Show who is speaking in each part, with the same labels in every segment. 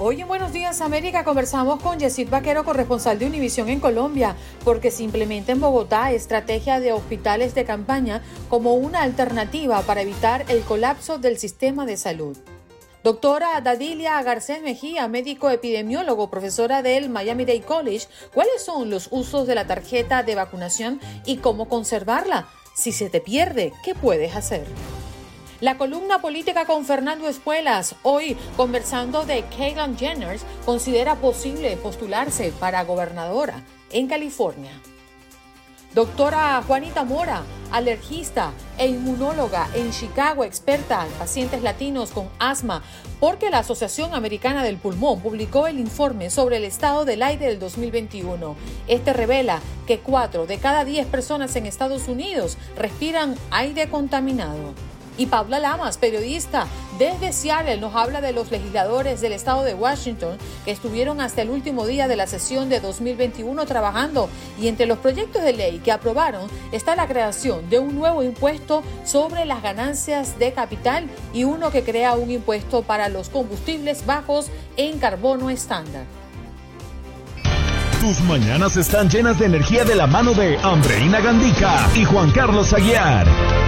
Speaker 1: Hoy en Buenos Días América conversamos con Yesid Vaquero, corresponsal de Univisión en Colombia, porque se implementa en Bogotá estrategia de hospitales de campaña como una alternativa para evitar el colapso del sistema de salud. Doctora Dadilia Garcés Mejía, médico epidemiólogo, profesora del Miami Dade College, ¿cuáles son los usos de la tarjeta de vacunación y cómo conservarla? Si se te pierde, ¿qué puedes hacer? La columna política con Fernando Espuelas, hoy conversando de Caitlyn Jenner, considera posible postularse para gobernadora en California. Doctora Juanita Mora, alergista e inmunóloga en Chicago, experta en pacientes latinos con asma, porque la Asociación Americana del Pulmón publicó el informe sobre el estado del aire del 2021. Este revela que 4 de cada 10 personas en Estados Unidos respiran aire contaminado. Y Paula Lamas, periodista desde Seattle, nos habla de los legisladores del estado de Washington que estuvieron hasta el último día de la sesión de 2021 trabajando. Y entre los proyectos de ley que aprobaron está la creación de un nuevo impuesto sobre las ganancias de capital y uno que crea un impuesto para los combustibles bajos en carbono estándar.
Speaker 2: Tus mañanas están llenas de energía de la mano de Andreina Gandica y Juan Carlos Aguiar.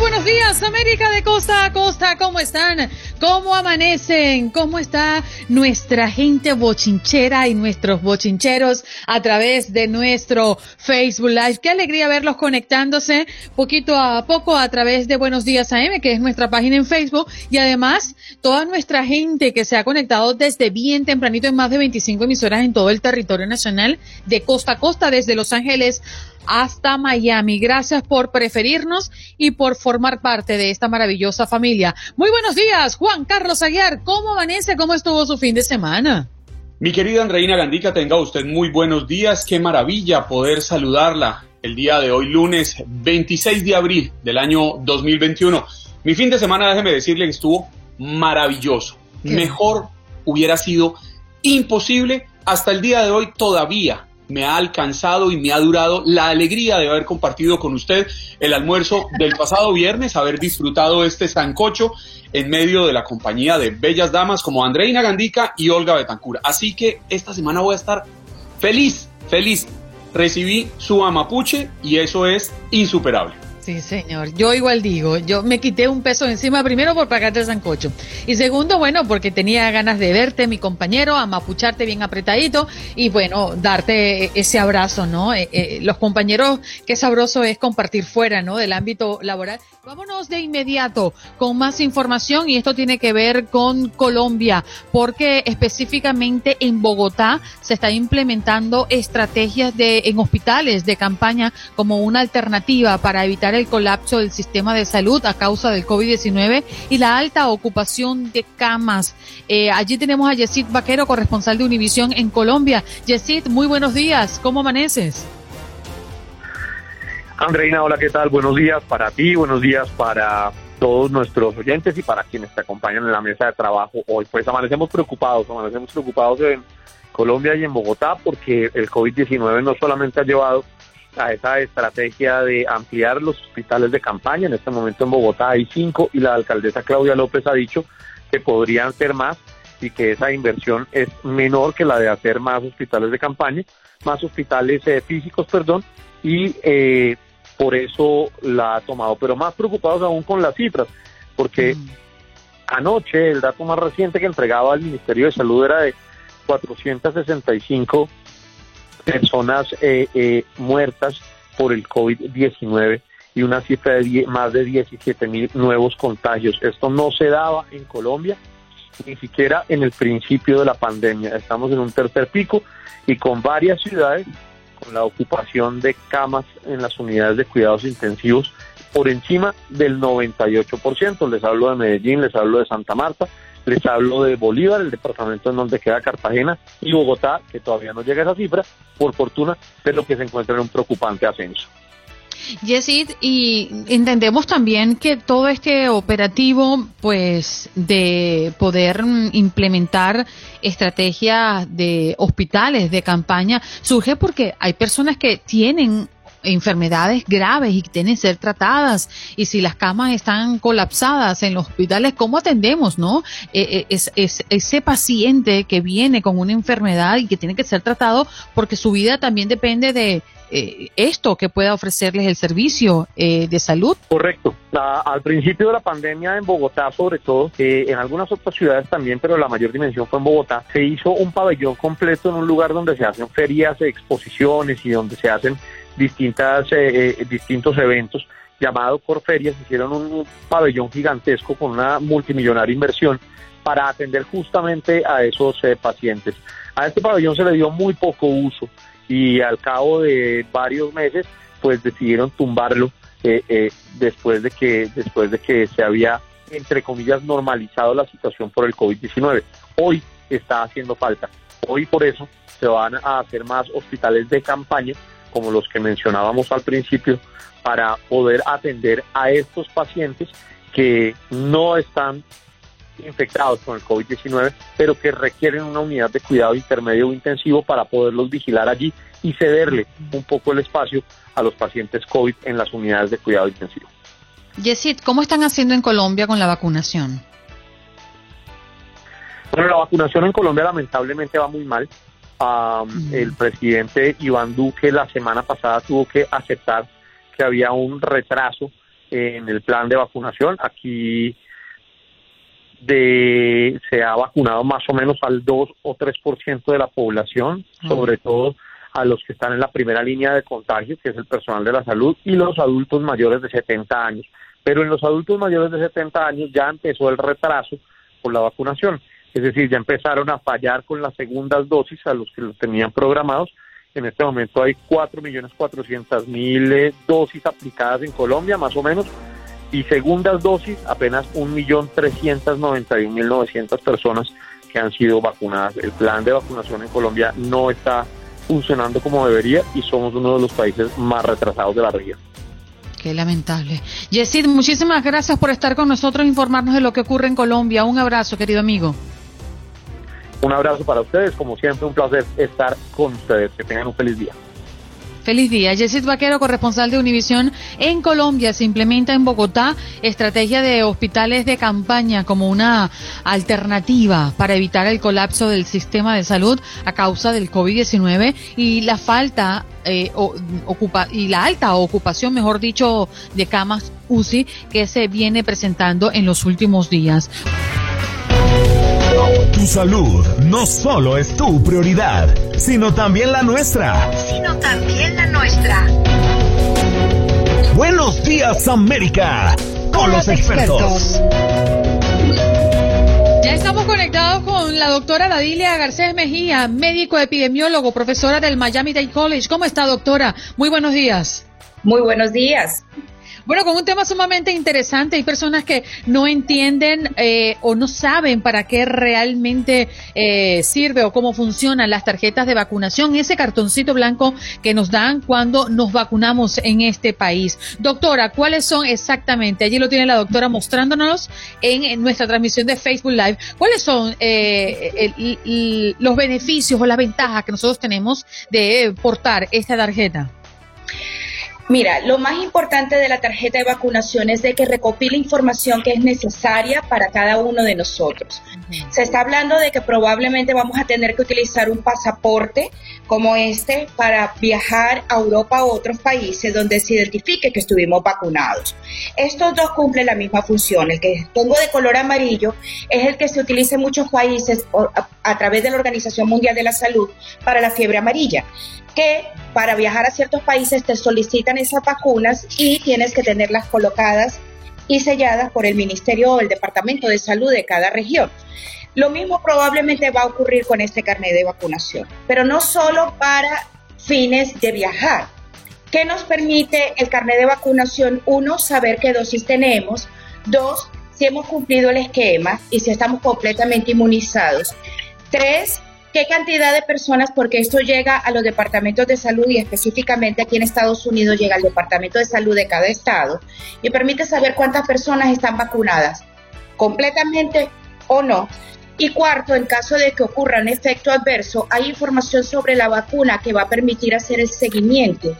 Speaker 1: buenos días, América de costa a costa, ¿cómo están? ¿Cómo amanecen? ¿Cómo está nuestra gente bochinchera y nuestros bochincheros a través de nuestro Facebook Live? Qué alegría verlos conectándose poquito a poco a través de Buenos Días AM, que es nuestra página en Facebook, y además toda nuestra gente que se ha conectado desde bien tempranito en más de 25 emisoras en todo el territorio nacional, de costa a costa, desde Los Ángeles hasta Miami. Gracias por preferirnos y por formar parte de esta maravillosa familia. Muy buenos días, Juan Carlos Aguiar. ¿Cómo amanece? ¿Cómo estuvo su fin de semana?
Speaker 3: Mi querida Andreina Gandica, tenga usted muy buenos días. Qué maravilla poder saludarla el día de hoy, lunes 26 de abril del año 2021. Mi fin de semana, déjeme decirle que estuvo maravilloso. Mejor hubiera sido imposible. Hasta el día de hoy todavía me ha alcanzado y me ha durado la alegría de haber compartido con usted el almuerzo del pasado viernes, haber disfrutado este sancocho en medio de la compañía de bellas damas como Andreina Gandica y Olga Betancura. Así que esta semana voy a estar feliz, feliz. Recibí su amapuche y eso es insuperable.
Speaker 1: Sí, señor. Yo igual digo, yo me quité un peso encima primero por pagarte el sancocho. Y segundo, bueno, porque tenía ganas de verte, mi compañero, amapucharte bien apretadito y bueno, darte ese abrazo, ¿no? Eh, eh, los compañeros, qué sabroso es compartir fuera, ¿no? Del ámbito laboral. Vámonos de inmediato con más información y esto tiene que ver con Colombia, porque específicamente en Bogotá se está implementando estrategias de en hospitales de campaña como una alternativa para evitar el colapso del sistema de salud a causa del COVID-19 y la alta ocupación de camas. Eh, allí tenemos a Yesid Vaquero, corresponsal de Univisión en Colombia. Yesid, muy buenos días. ¿Cómo amaneces?
Speaker 4: Andreina, hola, ¿qué tal? Buenos días para ti, buenos días para todos nuestros oyentes y para quienes te acompañan en la mesa de trabajo hoy. Pues amanecemos preocupados, amanecemos preocupados en Colombia y en Bogotá porque el COVID-19 no solamente ha llevado a esa estrategia de ampliar los hospitales de campaña. En este momento en Bogotá hay cinco y la alcaldesa Claudia López ha dicho que podrían ser más y que esa inversión es menor que la de hacer más hospitales de campaña, más hospitales eh, físicos, perdón, y eh, por eso la ha tomado. Pero más preocupados aún con las cifras, porque mm. anoche el dato más reciente que entregaba el Ministerio de Salud era de 465 personas eh, eh, muertas por el COVID-19 y una cifra de más de 17 mil nuevos contagios. Esto no se daba en Colombia, ni siquiera en el principio de la pandemia. Estamos en un tercer pico y con varias ciudades, la ocupación de camas en las unidades de cuidados intensivos por encima del 98%. Les hablo de Medellín, les hablo de Santa Marta, les hablo de Bolívar, el departamento en donde queda Cartagena, y Bogotá, que todavía no llega a esa cifra, por fortuna, pero que se encuentra en un preocupante ascenso.
Speaker 1: Yesid, y entendemos también que todo este operativo, pues, de poder implementar estrategias de hospitales de campaña, surge porque hay personas que tienen enfermedades graves y tienen que ser tratadas y si las camas están colapsadas en los hospitales, ¿cómo atendemos, no? Eh, eh, es, ese paciente que viene con una enfermedad y que tiene que ser tratado porque su vida también depende de eh, esto que pueda ofrecerles el servicio de salud.
Speaker 4: Correcto. al principio de la pandemia en Bogotá, sobre todo, en algunas otras ciudades también, pero la mayor dimensión fue en Bogotá, se hizo un pabellón completo en un lugar donde se hacen ferias, exposiciones y donde se hacen distintas, eh, eh, distintos eventos llamado Corferias, hicieron un pabellón gigantesco con una multimillonaria inversión para atender justamente a esos eh, pacientes. A este pabellón se le dio muy poco uso y al cabo de varios meses pues decidieron tumbarlo después de que después de que se había entre comillas normalizado la situación por el COVID-19. Hoy está haciendo falta. Hoy por eso se van a hacer más hospitales de campaña como los que mencionábamos al principio, para poder atender a estos pacientes que no están infectados con el COVID-19, pero que requieren una unidad de cuidado intermedio o intensivo para poderlos vigilar allí y cederle un poco el espacio a los pacientes COVID en las unidades de cuidado intensivo.
Speaker 1: Yesid, ¿cómo están haciendo en Colombia con la vacunación?
Speaker 4: Bueno, la vacunación en Colombia lamentablemente va muy mal el presidente Iván Duque la semana pasada tuvo que aceptar que había un retraso en el plan de vacunación. Aquí de, se ha vacunado más o menos al 2 o 3% de la población, sobre todo a los que están en la primera línea de contagio, que es el personal de la salud, y los adultos mayores de 70 años. Pero en los adultos mayores de 70 años ya empezó el retraso por la vacunación es decir, ya empezaron a fallar con las segundas dosis a los que los tenían programados. En este momento hay 4.400.000 eh, dosis aplicadas en Colombia, más o menos, y segundas dosis apenas 1.391.900 personas que han sido vacunadas. El plan de vacunación en Colombia no está funcionando como debería y somos uno de los países más retrasados de la región.
Speaker 1: Qué lamentable. Yesid, muchísimas gracias por estar con nosotros e informarnos de lo que ocurre en Colombia. Un abrazo, querido amigo.
Speaker 4: Un abrazo para ustedes, como siempre, un placer estar con ustedes. Que tengan un feliz día.
Speaker 1: Feliz día. Yesid Vaquero, corresponsal de Univisión en Colombia. Se implementa en Bogotá estrategia de hospitales de campaña como una alternativa para evitar el colapso del sistema de salud a causa del COVID-19 y la falta eh, ocupa, y la alta ocupación, mejor dicho, de camas UCI que se viene presentando en los últimos días.
Speaker 2: Tu salud no solo es tu prioridad, sino también la nuestra.
Speaker 5: Sino también la nuestra.
Speaker 2: Buenos días, América, con, los, expertos.
Speaker 1: Ya estamos conectados con la doctora Dadilia Garcés Mejía, médico epidemiólogo, profesora del Miami Dade College. ¿Cómo está, doctora? Muy buenos días.
Speaker 6: Muy buenos días.
Speaker 1: Bueno, con un tema sumamente interesante. Hay personas que no entienden eh, o no saben para qué realmente eh, sirve o cómo funcionan las tarjetas de vacunación, ese cartoncito blanco que nos dan cuando nos vacunamos en este país. Doctora, ¿cuáles son exactamente? Allí lo tiene la doctora mostrándonos en, nuestra transmisión de Facebook Live. ¿Cuáles son eh, los beneficios o las ventajas que nosotros tenemos de portar esta tarjeta?
Speaker 6: Mira, lo más importante de la tarjeta de vacunación es de que recopila información que es necesaria para cada uno de nosotros. Se está hablando de que probablemente vamos a tener que utilizar un pasaporte como este para viajar a Europa o otros países donde se identifique que estuvimos vacunados. Estos dos cumplen la misma función. El que pongo de color amarillo es el que se utiliza en muchos países a través de la Organización Mundial de la Salud para la fiebre amarilla que para viajar a ciertos países te esas vacunas y tienes que tenerlas colocadas y selladas por el Ministerio o el Departamento de Salud de cada región. Lo mismo probablemente va a ocurrir con este carnet de vacunación, pero no solo para fines de viajar. ¿Qué nos permite el carnet de vacunación? Uno, saber qué dosis tenemos. Dos, si hemos cumplido el esquema y si estamos completamente inmunizados. Tres, qué cantidad de personas, porque esto llega a los departamentos de salud y específicamente aquí en Estados Unidos llega al departamento de salud de cada estado y permite saber cuántas personas están vacunadas, completamente o no. Y cuarto, en caso de que ocurra un efecto adverso, hay información sobre la vacuna que va a permitir hacer el seguimiento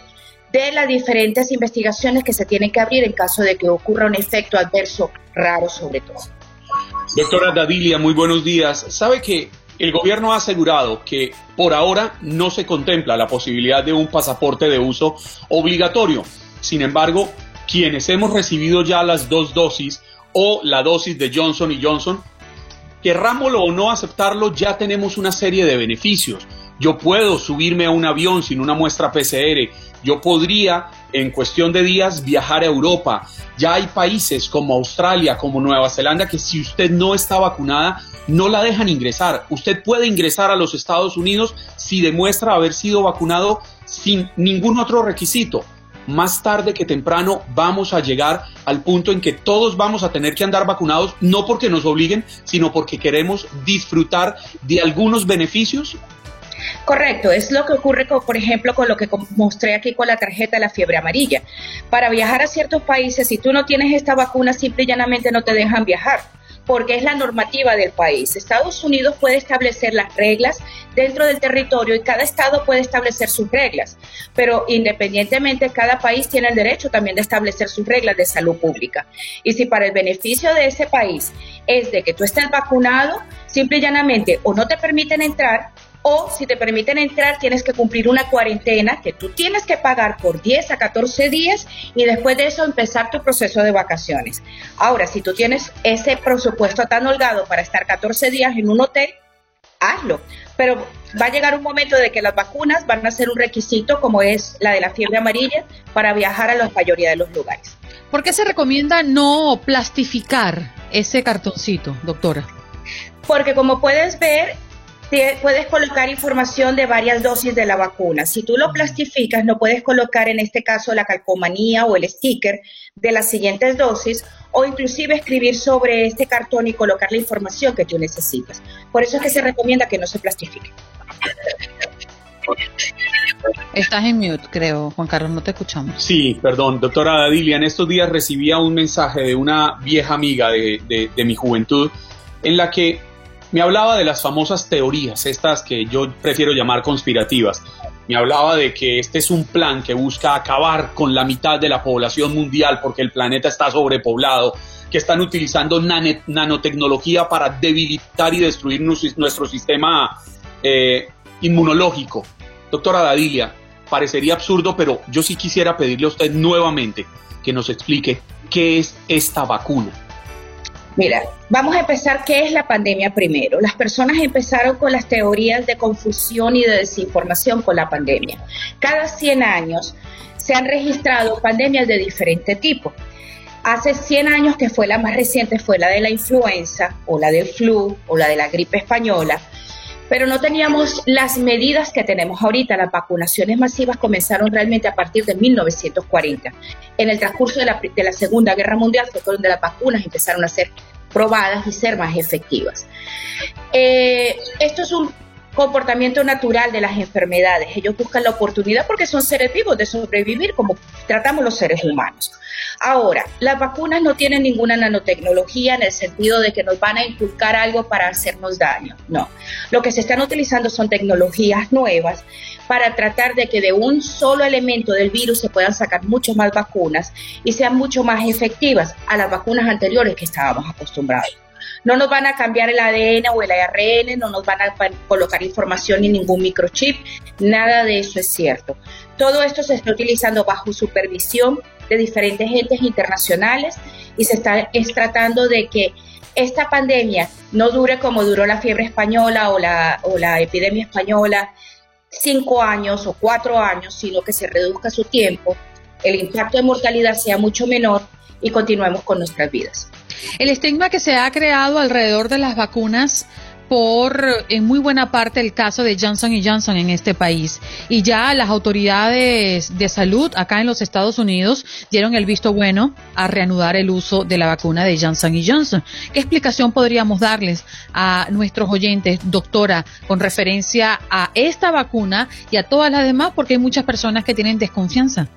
Speaker 6: de las diferentes investigaciones que se tienen que abrir en caso de que ocurra un efecto adverso raro sobre todo.
Speaker 3: Doctora Dadilia, muy buenos días. ¿Sabe que el gobierno ha asegurado que por ahora no se contempla la posibilidad de un pasaporte de uso obligatorio. Sin embargo, quienes hemos recibido ya las dos dosis o la dosis de Johnson y Johnson, querrámoslo o no aceptarlo, ya tenemos una serie de beneficios. Yo puedo subirme a un avión sin una muestra PCR, yo podría en cuestión de días viajar a Europa. Ya hay países como Australia, como Nueva Zelanda, que si usted no está vacunada, no la dejan ingresar. Usted puede ingresar a los Estados Unidos si demuestra haber sido vacunado sin ningún otro requisito. Más tarde que temprano vamos a llegar al punto en que todos vamos a tener que andar vacunados, no porque nos obliguen, sino porque queremos disfrutar de algunos beneficios
Speaker 6: Correcto, es lo que ocurre, con, por ejemplo, con lo que mostré aquí con la tarjeta de la fiebre amarilla. Para viajar a ciertos países, si tú no tienes esta vacuna, simple y llanamente no te dejan viajar porque es la normativa del país. Estados Unidos puede establecer las reglas dentro del territorio y cada estado puede establecer sus reglas, pero independientemente cada país tiene el derecho también de establecer sus reglas de salud pública. Y si para el beneficio de ese país es de que tú estés vacunado, simple y llanamente o no te permiten entrar o si te permiten entrar tienes que cumplir una cuarentena que tú tienes que pagar por 10 a 14 días y después de eso empezar tu proceso de vacaciones. Ahora, si tú tienes ese presupuesto tan holgado para estar 14 días en un hotel, hazlo. Pero va a llegar un momento de que las vacunas van a ser un requisito como es la de la fiebre amarilla para viajar a la mayoría de los lugares.
Speaker 1: ¿Por qué se recomienda no plastificar ese cartoncito, doctora?
Speaker 6: Porque como puedes ver, puedes colocar información de varias dosis de la vacuna. Si tú lo plastificas, no puedes colocar en este caso la calcomanía o el sticker de las siguientes dosis o inclusive escribir sobre este cartón y colocar la información que tú necesitas. Por eso es que se recomienda que no se plastifique.
Speaker 1: Estás en mute, creo, Juan Carlos, no te escuchamos.
Speaker 3: Sí, perdón, doctora Adilia, en estos días recibía un mensaje de una vieja amiga de, de mi juventud en la que me hablaba de las famosas teorías, estas que yo prefiero llamar conspirativas. Me hablaba de que este es un plan que busca acabar con la mitad de la población mundial porque el planeta está sobrepoblado, que están utilizando nanotecnología para debilitar y destruir nuestro sistema eh, inmunológico. Doctora Dadilia, parecería absurdo, pero yo sí quisiera pedirle a usted nuevamente que nos explique qué es esta vacuna.
Speaker 6: Mira, vamos a empezar qué es la pandemia primero. Las personas empezaron con las teorías de confusión y de desinformación con la pandemia. Cada 100 años se han registrado pandemias de diferente tipo. Hace 100 años que fue la más reciente fue la de la influenza o la del flu o la de la gripe española pero no teníamos las medidas que tenemos ahorita. Las vacunaciones masivas comenzaron realmente a partir de 1940. En el transcurso de la, Segunda Guerra Mundial fue donde las vacunas empezaron a ser probadas y ser más efectivas. Eh, esto es un comportamiento natural de las enfermedades. Ellos buscan la oportunidad porque son seres vivos de sobrevivir como tratamos los seres humanos. Ahora, las vacunas no tienen ninguna nanotecnología en el sentido de que nos van a inculcar algo para hacernos daño. No. Lo que se están utilizando son tecnologías nuevas para tratar de que de un solo elemento del virus se puedan sacar muchas más vacunas y sean mucho más efectivas a las vacunas anteriores que estábamos acostumbrados. No nos van a cambiar el ADN o el ARN, no nos van a colocar información ni ningún microchip, nada de eso es cierto. Todo esto se está utilizando bajo supervisión de diferentes entes internacionales y se está tratando de que esta pandemia no dure como duró la fiebre española o la, o la epidemia española, cinco años o cuatro años, sino que se reduzca su tiempo, el impacto de mortalidad sea mucho menor y continuemos con nuestras vidas.
Speaker 1: El estigma que se ha creado alrededor de las vacunas por en muy buena parte el caso de Johnson Johnson en este país. Y ya las autoridades de salud acá en los Estados Unidos dieron el visto bueno a reanudar el uso de la vacuna de Johnson Johnson. ¿Qué explicación podríamos darles a nuestros oyentes, doctora, con referencia a esta vacuna y a todas las demás? Porque hay muchas personas que tienen desconfianza.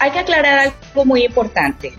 Speaker 6: Hay que aclarar algo muy importante.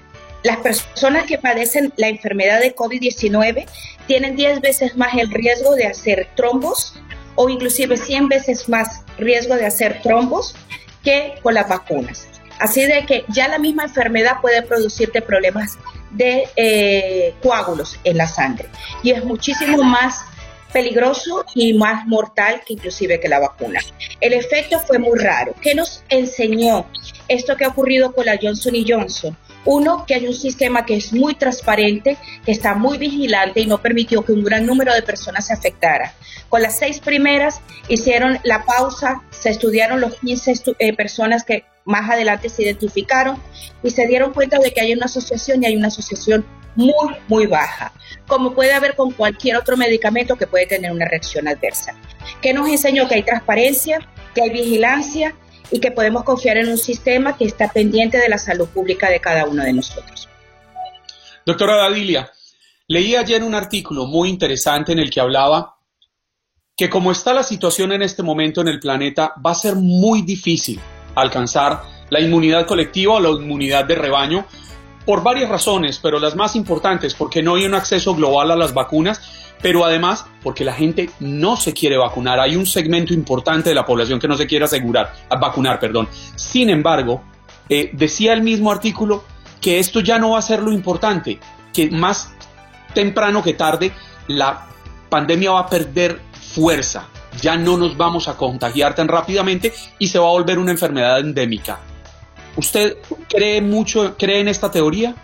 Speaker 6: Las personas que padecen la enfermedad de COVID-19 tienen 10 veces más el riesgo de hacer trombos o inclusive 100 veces más riesgo de hacer trombos que con las vacunas. Así de que ya la misma enfermedad puede producirte problemas de eh, coágulos en la sangre y es muchísimo más peligroso y más mortal que inclusive que la vacuna. El efecto fue muy raro. ¿Qué nos enseñó esto que ha ocurrido con la Johnson y Johnson? Uno, que hay un sistema que es muy transparente, que está muy vigilante y no permitió que un gran número de personas se afectara. Con las seis primeras hicieron la pausa, se estudiaron los 15 eh, personas que más adelante se identificaron y se dieron cuenta de que hay una asociación y hay una asociación muy, muy baja, como puede haber con cualquier otro medicamento que puede tener una reacción adversa. Que nos enseñó que hay transparencia, que hay vigilancia y que podemos confiar en un sistema que está pendiente de la salud pública de cada uno de nosotros.
Speaker 3: Doctora Dadilia, leí ayer un artículo muy interesante en el que hablaba que como está la situación en este momento en el planeta, va a ser muy difícil alcanzar la inmunidad colectiva o la inmunidad de rebaño por varias razones, pero las más importantes, porque no hay un acceso global a las vacunas pero además porque la gente no se quiere vacunar. Hay un segmento importante de la población que no se quiere asegurar, vacunar, perdón. Sin embargo, eh, decía el mismo artículo que esto ya no va a ser lo importante, que más temprano que tarde la pandemia va a perder fuerza, ya no nos vamos a contagiar tan rápidamente y se va a volver una enfermedad endémica. ¿Usted cree mucho, cree en esta teoría?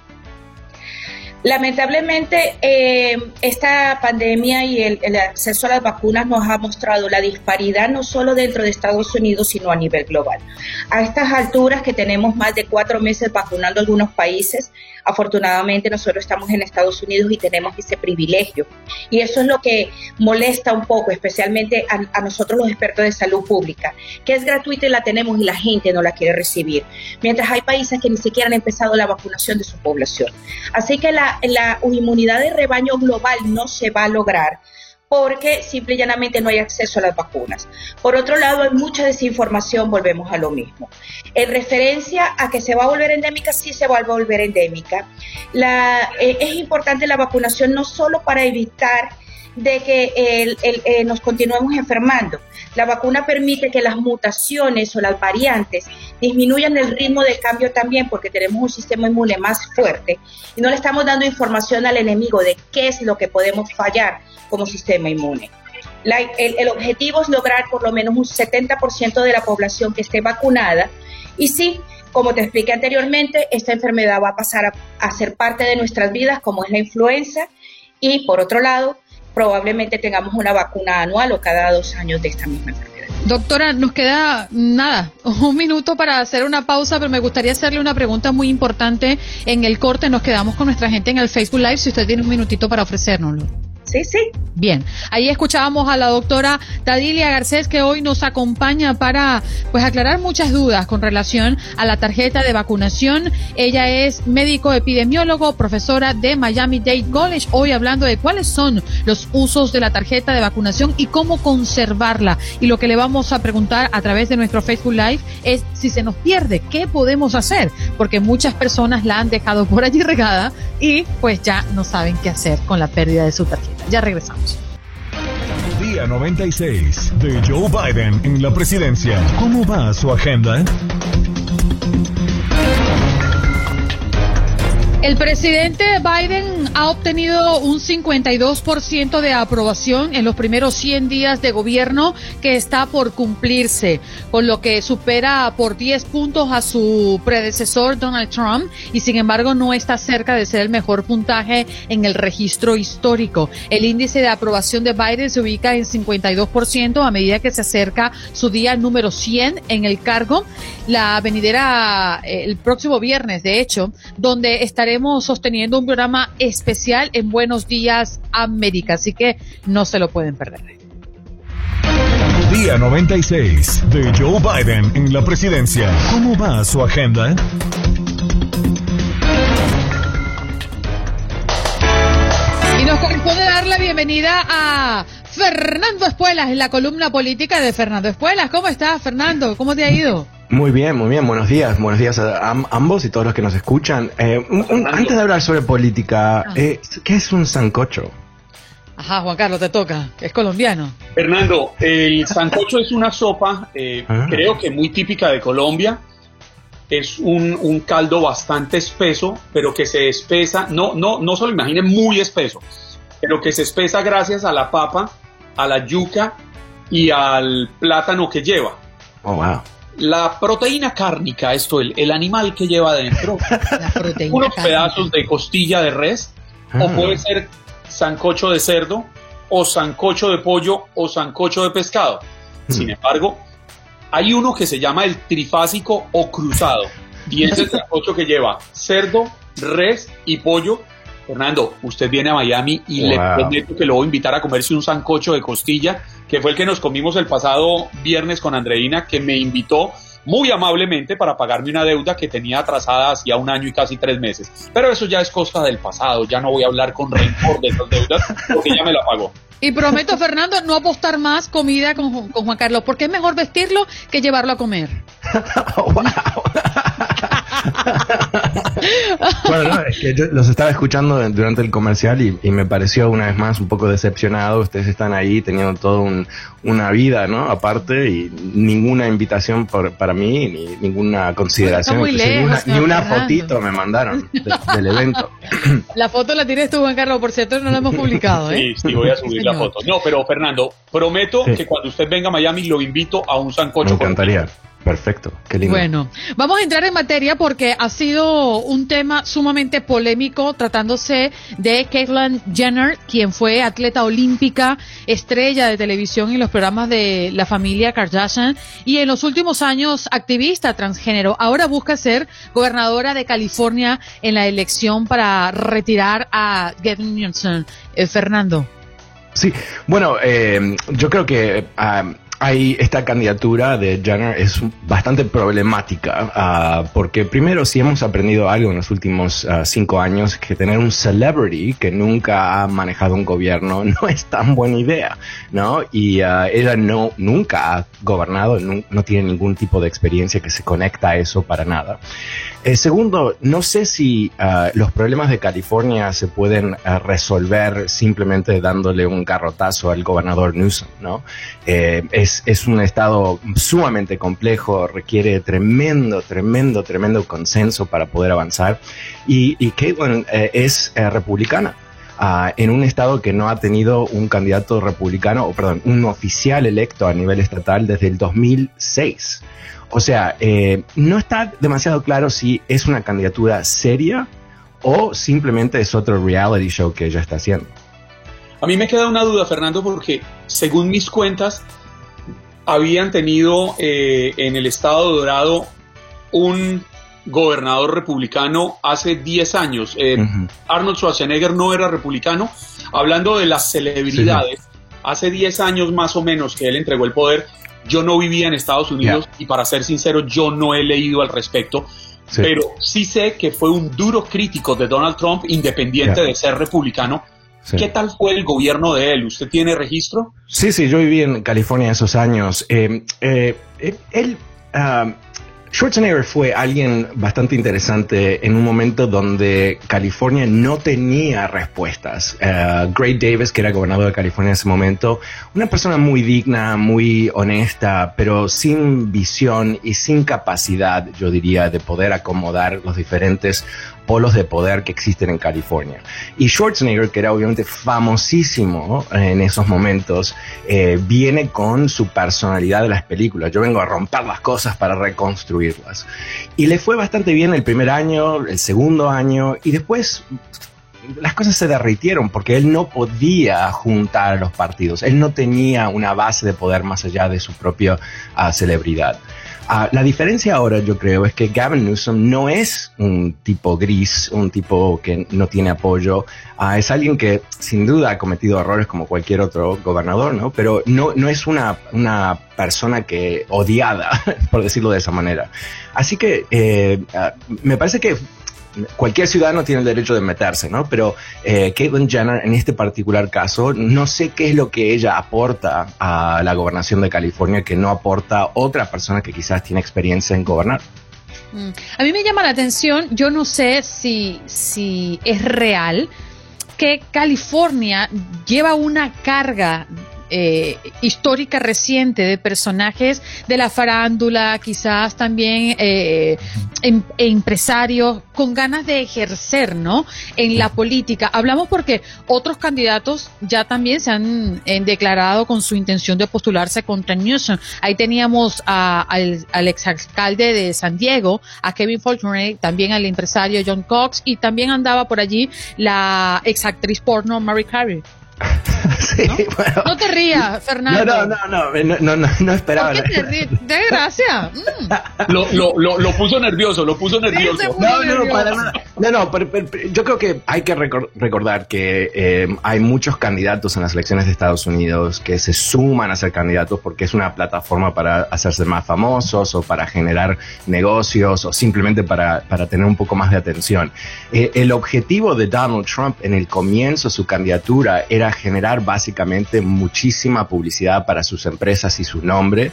Speaker 6: Lamentablemente, eh, esta pandemia y el, el, acceso a las vacunas nos ha mostrado la disparidad no solo dentro de Estados Unidos, sino a nivel global. A estas alturas que tenemos más de cuatro meses vacunando algunos países, Afortunadamente nosotros estamos en Estados Unidos y tenemos ese privilegio. Y eso es lo que molesta un poco, especialmente a, nosotros los expertos de salud pública, que es gratuita y la tenemos y la gente no la quiere recibir. Mientras hay países que ni siquiera han empezado la vacunación de su población. Así que la, inmunidad de rebaño global no se va a lograr porque simple y llanamente no hay acceso a las vacunas. Por otro lado, hay mucha desinformación, volvemos a lo mismo. En referencia a que se va a volver endémica, sí se va a volver endémica. La, eh, es importante la vacunación no solo para evitar de que eh, nos continuemos enfermando. La vacuna permite que las mutaciones o las variantes disminuyan el ritmo de cambio también porque tenemos un sistema inmune más fuerte y no le estamos dando información al enemigo de qué es lo que podemos fallar como sistema inmune. el, objetivo es lograr por lo menos un 70% de la población que esté vacunada y sí, como te expliqué anteriormente, esta enfermedad va a pasar a, a ser parte de nuestras vidas como es la influenza y por otro lado, probablemente tengamos una vacuna anual o cada dos años de esta misma enfermedad.
Speaker 1: Doctora, nos queda nada, un minuto para hacer una pausa, pero me gustaría hacerle una pregunta muy importante en el corte. Nos quedamos con nuestra gente en el Facebook Live, si usted tiene un minutito para ofrecérnoslo.
Speaker 6: Sí, sí.
Speaker 1: Bien, ahí escuchábamos a la doctora Tadilia Garcés que hoy nos acompaña para pues aclarar muchas dudas con relación a la tarjeta de vacunación. Ella es médico epidemiólogo, profesora de Miami Dade College, hoy hablando de cuáles son los usos de la tarjeta de vacunación y cómo conservarla. Y lo que le vamos a preguntar a través de nuestro Facebook Live es si se nos pierde, ¿qué podemos hacer? Porque muchas personas la han dejado por allí regada y pues ya no saben qué hacer con la pérdida de su tarjeta. Ya regresamos.
Speaker 2: Día 96 de Joe Biden en la presidencia. ¿Cómo va su agenda?
Speaker 1: El presidente Biden ha obtenido un 52% de aprobación en los primeros 100 días de gobierno que está por cumplirse, con lo que supera por 10 puntos a su predecesor Donald Trump y sin embargo no está cerca de ser el mejor puntaje en el registro histórico. El índice de aprobación de Biden se ubica en 52% a medida que se acerca su día número 100 en el cargo, la venidera eh, el próximo viernes, de hecho, donde estaremos sosteniendo un programa especial en Buenos Días América, así que no se lo pueden perder.
Speaker 2: Día 96 de Joe Biden en la presidencia. ¿Cómo va su agenda?
Speaker 1: Y nos corresponde dar la bienvenida a Fernando Espuelas en la columna política de Fernando Espuelas. ¿Cómo estás, Fernando? ¿Cómo te ha ido?
Speaker 7: Muy bien, muy bien. Buenos días. Buenos días a ambos y todos los que nos escuchan. Eh, antes de hablar sobre política, ah. eh, ¿qué es un sancocho?
Speaker 1: Ajá, Juan Carlos, te toca. Es colombiano.
Speaker 3: Fernando, el sancocho es una sopa, eh, ah. creo que muy típica de Colombia. Es un, caldo bastante espeso, pero que se espesa, no, no, no se lo imaginen muy espeso, pero que se espesa gracias a la papa, a la yuca y al plátano que lleva.
Speaker 7: Oh, wow.
Speaker 3: La proteína cárnica, esto, el, el animal que lleva dentro, unos pedazos de costilla de res, o ah. puede ser sancocho de cerdo, o sancocho de pollo, o sancocho de pescado. Hmm. Sin embargo, hay uno que se llama el trifásico o cruzado, y es el sancocho que lleva cerdo, res y pollo. Fernando, usted viene a Miami y le prometo que lo voy a invitar a comerse un sancocho de costilla que fue el que nos comimos el pasado viernes con Andreina, que me invitó muy amablemente para pagarme una deuda que tenía atrasada hacía un año y casi tres meses. Pero eso ya es cosa del pasado, ya no voy a hablar con rencor de esas deudas porque ya me la pagó.
Speaker 1: Y prometo, Fernando, no apostar más comida con, con Juan Carlos, porque es mejor vestirlo que llevarlo a comer.
Speaker 7: bueno, es que yo los estaba escuchando durante el comercial y, me pareció una vez más un poco decepcionado. Ustedes están ahí teniendo toda una vida, ¿no? Aparte y ninguna invitación para mí, ni ninguna consideración. ni una, fotito me mandaron del evento.
Speaker 1: La foto la tienes tú, Juan Carlos, por cierto, no la hemos publicado,
Speaker 3: ¿eh? Sí, sí, voy a subir la foto. No, pero Fernando, prometo que cuando usted venga a Miami lo invito a un sancocho.
Speaker 7: Me encantaría. Perfecto, qué lindo.
Speaker 1: Bueno, vamos a entrar en materia porque ha sido un tema sumamente polémico tratándose de Caitlyn Jenner, quien fue atleta olímpica, estrella de televisión en los programas de la familia Kardashian y en los últimos años activista transgénero. Ahora busca ser gobernadora de California en la elección para retirar a Gavin Newsom. Eh, Fernando.
Speaker 7: Sí, bueno, eh, yo creo que ah, hay esta candidatura de Jenner es bastante problemática, ah, porque primero si hemos aprendido algo en los últimos uh, cinco años, que tener un celebrity que nunca ha manejado un gobierno no es tan buena idea, ¿no? Y uh, ella no, nunca ha gobernado, no, tiene ningún tipo de experiencia que se conecta a eso para nada. Eh, segundo, no sé si los problemas de California se pueden resolver simplemente dándole un garrotazo al gobernador Newsom, ¿no? Eh, es es, un estado sumamente complejo, requiere tremendo, tremendo, tremendo consenso para poder avanzar. Y, y Caitlin eh, es republicana. En un estado que no ha tenido un candidato republicano, o perdón, un oficial electo a nivel estatal desde el 2006. O sea, eh, no está demasiado claro si es una candidatura seria o simplemente es otro reality show que ella está haciendo.
Speaker 3: A mí me queda una duda, Fernando, porque según mis cuentas, habían tenido eh, en el estado dorado un gobernador republicano hace 10 años. Eh, Arnold Schwarzenegger no era republicano. Hablando de las celebridades, hace 10 años más o menos que él entregó el poder, yo no vivía en Estados Unidos y para ser sincero, yo no he leído al respecto. Pero sí sé que fue un duro crítico de Donald Trump, independiente de ser republicano. ¿Qué tal fue el gobierno de él? ¿Usted tiene registro?
Speaker 7: Sí, sí, yo viví en California esos años. Eh, eh, él, ah, Schwarzenegger fue alguien bastante interesante en un momento donde California no tenía respuestas. Uh, Gray Davis, que era gobernador de California en ese momento, una persona muy digna, muy honesta, pero sin visión y sin capacidad, yo diría, de poder acomodar los diferentes polos de poder que existen en California. Y Schwarzenegger, que era obviamente famosísimo en esos momentos, eh, viene con su personalidad de las películas. Yo vengo a romper las cosas para reconstruirlas. Y le fue bastante bien el primer año, el segundo año, y después las cosas se derritieron porque él no podía juntar a los partidos. Él no tenía una base de poder más allá de su propia ah, celebridad. Ah, la diferencia ahora, yo creo, es que Gavin Newsom no es un tipo gris, un tipo que no tiene apoyo. Ah, es alguien que sin duda ha cometido errores como cualquier otro gobernador, ¿no? Pero no, no es una, una persona que odiada, por decirlo de esa manera. Así que eh, ah, me parece que cualquier ciudadano tiene el derecho de meterse, ¿no? Pero eh, Jenner, en este particular caso, no sé qué es lo que ella aporta a la gobernación de California que no aporta otra persona que quizás tiene experiencia en gobernar.
Speaker 1: Mm. A mí me llama la atención, yo no sé si, si es real que California lleva una carga eh, histórica reciente de personajes de la farándula, quizás también eh, em, empresarios con ganas de ejercer, ¿no? En la política. Hablamos porque otros candidatos ya también se han eh, declarado con su intención de postularse contra Newsom. Ahí teníamos al, al exalcalde de San Diego, a Kevin Faulkner, también al empresario John Cox y también andaba por allí la exactriz porno Mary Carey.
Speaker 7: sí,
Speaker 1: ¿No?
Speaker 7: Bueno.
Speaker 1: no te rías, Fernando.
Speaker 7: No, no, no, no, no, no, no esperaba.
Speaker 1: ¿Por qué te ríes? Gracia. Mm.
Speaker 3: Lo, lo, lo, lo puso nervioso, lo puso nervioso.
Speaker 7: No, no, no, para nada. No, no, pero, pero, pero yo creo que hay que recor recordar que eh, hay muchos candidatos en las elecciones de Estados Unidos que se suman a ser candidatos porque es una plataforma para hacerse más famosos o para generar negocios o simplemente para, para tener un poco más de atención. Eh, el objetivo de Donald Trump en el comienzo de su candidatura era generar básicamente muchísima publicidad para sus empresas y su nombre.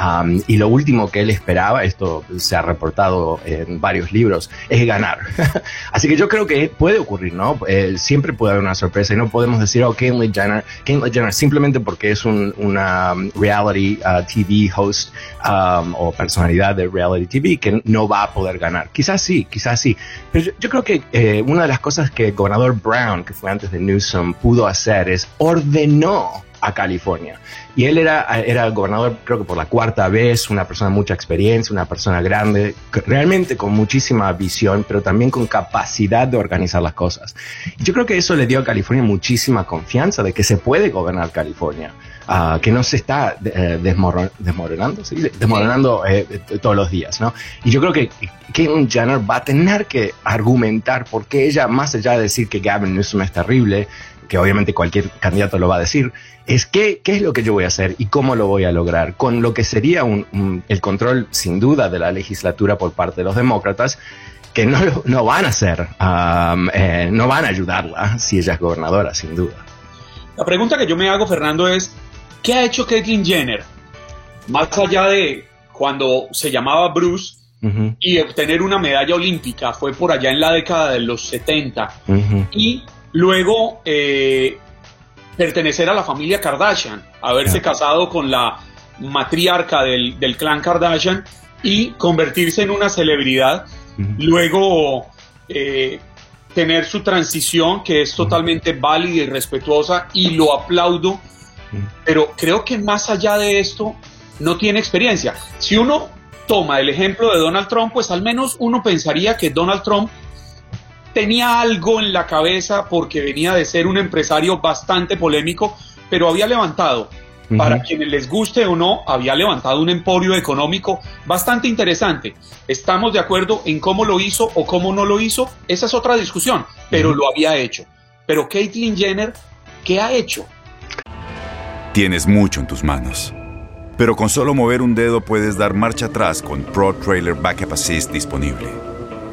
Speaker 7: Um, y lo último que él esperaba, esto se ha reportado en varios libros, es ganar. Así que yo creo que puede ocurrir, ¿no? Eh, siempre puede haber una sorpresa y no podemos decir, oh, Caitlyn Jenner, Caitlyn Jenner simplemente porque es un, una reality uh, TV host um, o personalidad de reality TV que no va a poder ganar. Quizás sí, quizás sí. Pero yo, yo creo que eh, una de las cosas que el gobernador Brown, que fue antes de Newsom, pudo hacer ordenó a California. Y él era, era gobernador, creo que por la cuarta vez, una persona de mucha experiencia, una persona grande, realmente con muchísima visión, pero también con capacidad de organizar las cosas. Yo creo que eso le dio a California muchísima confianza de que se puede gobernar California. Uh, que no se está eh, desmoron desmoronando, ¿sí? desmoronando eh, todos los días, ¿no? Y yo creo que Caitlyn Jenner va a tener que argumentar por qué ella, más allá de decir que Gavin Newsom es terrible, que obviamente cualquier candidato lo va a decir, es qué, qué es lo que yo voy a hacer y cómo lo voy a lograr, con lo que sería un, un, el control sin duda de la legislatura por parte de los demócratas, que no, no van a hacer, um, eh, no van a ayudarla si ella es gobernadora, sin duda.
Speaker 3: La pregunta que yo me hago, Fernando, es, ¿qué ha hecho Caitlyn Jenner? Más allá de cuando se llamaba Bruce, Uh -huh. y obtener una medalla olímpica fue por allá en la década de los 70 uh -huh. y luego eh, pertenecer a la familia Kardashian, haberse casado con la matriarca del, del, clan Kardashian y convertirse en una celebridad, uh -huh. luego eh, tener su transición que es totalmente válida y respetuosa y lo aplaudo, pero creo que más allá de esto no tiene experiencia. Si uno toma el ejemplo de Donald Trump, pues al menos uno pensaría que Donald Trump tenía algo en la cabeza porque venía de ser un empresario bastante polémico, pero había levantado para quienes les guste o no, había levantado un emporio económico bastante interesante. ¿Estamos de acuerdo en cómo lo hizo o cómo no lo hizo? Esa es otra discusión, pero lo había hecho. Pero Caitlyn Jenner, ¿qué ha hecho?
Speaker 8: Tienes mucho en tus manos. Pero con solo mover un dedo puedes dar marcha atrás con Pro Trailer Backup Assist disponible.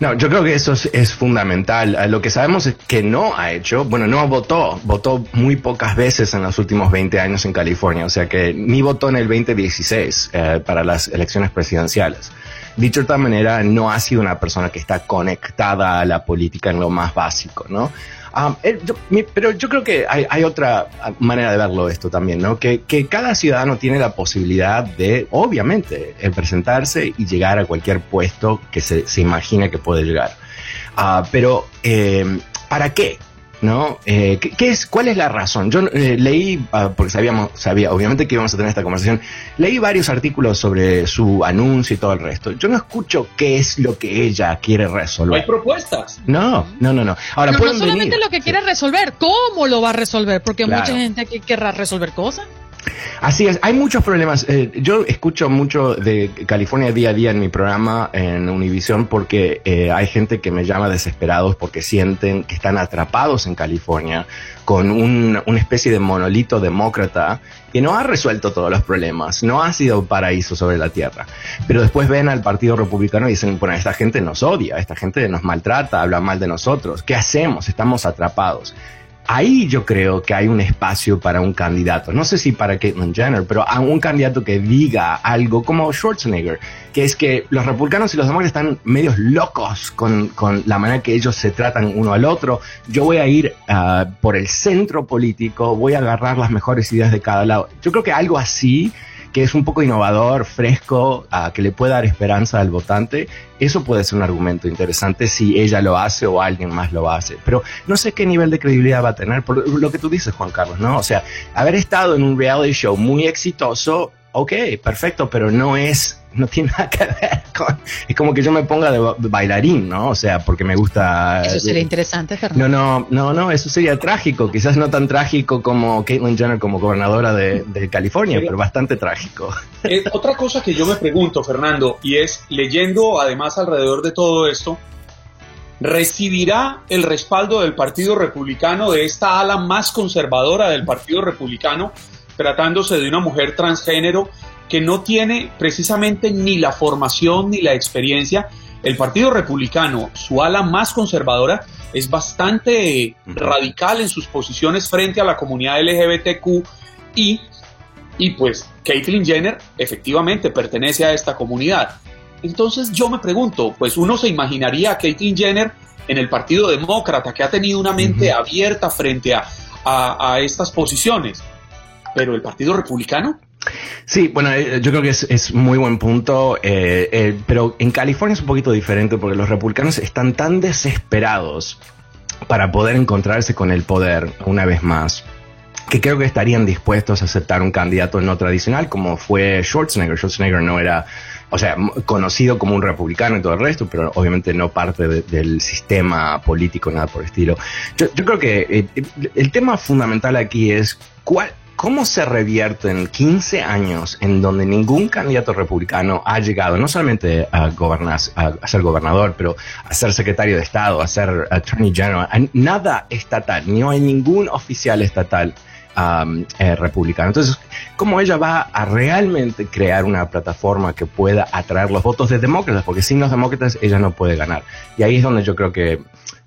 Speaker 7: No, yo creo que eso es, fundamental. Eh, lo que sabemos es que no ha hecho, bueno, no votó, votó muy pocas veces en los últimos 20 años en California, o sea que ni votó en el 2016 eh, para las elecciones presidenciales. Dicho de otra manera, no ha sido una persona que está conectada a la política en lo más básico, ¿no? Ah, eh, pero yo creo que hay, otra manera de verlo esto también, ¿no? Que, cada ciudadano tiene la posibilidad de, obviamente, presentarse y llegar a cualquier puesto que se, se imagina que puede llegar. Ah, pero, eh, ¿para qué? ¿No? Eh, ¿qué, es, ¿Cuál es la razón? Yo eh, leí, ah, porque sabíamos, sabía obviamente que íbamos a tener esta conversación, leí varios artículos sobre su anuncio y todo el resto. Yo no escucho qué es lo que ella quiere resolver.
Speaker 3: hay propuestas.
Speaker 7: No, no, no, no.
Speaker 1: Ahora, no, no solamente lo que quiere resolver, ¿cómo lo va a resolver? Porque mucha gente aquí querrá resolver cosas.
Speaker 7: Así es, hay muchos problemas. Eh, yo escucho mucho de California día a día en mi programa en Univision porque eh, hay gente que me llama desesperados porque sienten que están atrapados en California con una especie de monolito demócrata que no ha resuelto todos los problemas, no ha sido un paraíso sobre la tierra. Pero después ven al Partido Republicano y dicen, bueno, esta gente nos odia, esta gente nos maltrata, habla mal de nosotros, ¿qué hacemos? Estamos atrapados ahí yo creo que hay un espacio para un candidato. No sé si para Caitlyn Jenner, pero a un candidato que diga algo como Schwarzenegger, que es que los republicanos y los demócratas están medios locos con, con la manera que ellos se tratan uno al otro. Yo voy a ir ah, por el centro político, voy a agarrar las mejores ideas de cada lado. Yo creo que algo así que es un poco innovador, fresco, que le pueda dar esperanza al votante, eso puede ser un argumento interesante si ella lo hace o alguien más lo hace. Pero no sé qué nivel de credibilidad va a tener, por lo que tú dices, Juan Carlos, ¿no? O sea, haber estado en un reality show muy exitoso, ok, perfecto, pero no es no tiene nada que ver con... Es como que yo me ponga de bailarín, ¿no? O sea, porque me gusta...
Speaker 1: Eso sería interesante, Fernando.
Speaker 7: No, no, no, no, eso sería trágico. Quizás no tan trágico como Caitlyn Jenner como gobernadora de, California, pero bastante trágico.
Speaker 3: Eh, otra cosa que yo me pregunto, Fernando, y es, leyendo además alrededor de todo esto, ¿recibirá el respaldo del Partido Republicano, de esta ala más conservadora del Partido Republicano, tratándose de una mujer transgénero que no tiene precisamente ni la formación ni la experiencia. El Partido Republicano, su ala más conservadora, es bastante radical en sus posiciones frente a la comunidad LGBTQ y, y pues Caitlyn Jenner efectivamente pertenece a esta comunidad. Entonces yo me pregunto, pues uno se imaginaría a Caitlyn Jenner en el Partido Demócrata, que ha tenido una mente abierta frente a, a estas posiciones, pero el Partido Republicano
Speaker 7: Sí, bueno, eh, yo creo que es, muy buen punto, eh, eh, pero en California es un poquito diferente porque los republicanos están tan desesperados para poder encontrarse con el poder una vez más que creo que estarían dispuestos a aceptar un candidato no tradicional como fue Schwarzenegger. Schwarzenegger no era, o sea, conocido como un republicano y todo el resto, pero obviamente no parte del sistema político, nada por el estilo. Yo, creo que el tema fundamental aquí es cuál, ¿Cómo se revierten 15 años en donde ningún candidato republicano ha llegado no solamente a, gobernar, a, ser gobernador, pero a ser secretario de Estado, a ser attorney general? Nada estatal, no hay ningún oficial estatal um, eh, republicano. Entonces, ¿cómo ella va a realmente crear una plataforma que pueda atraer los votos de demócratas? Porque sin los demócratas ella no puede ganar. Y ahí es donde yo creo que,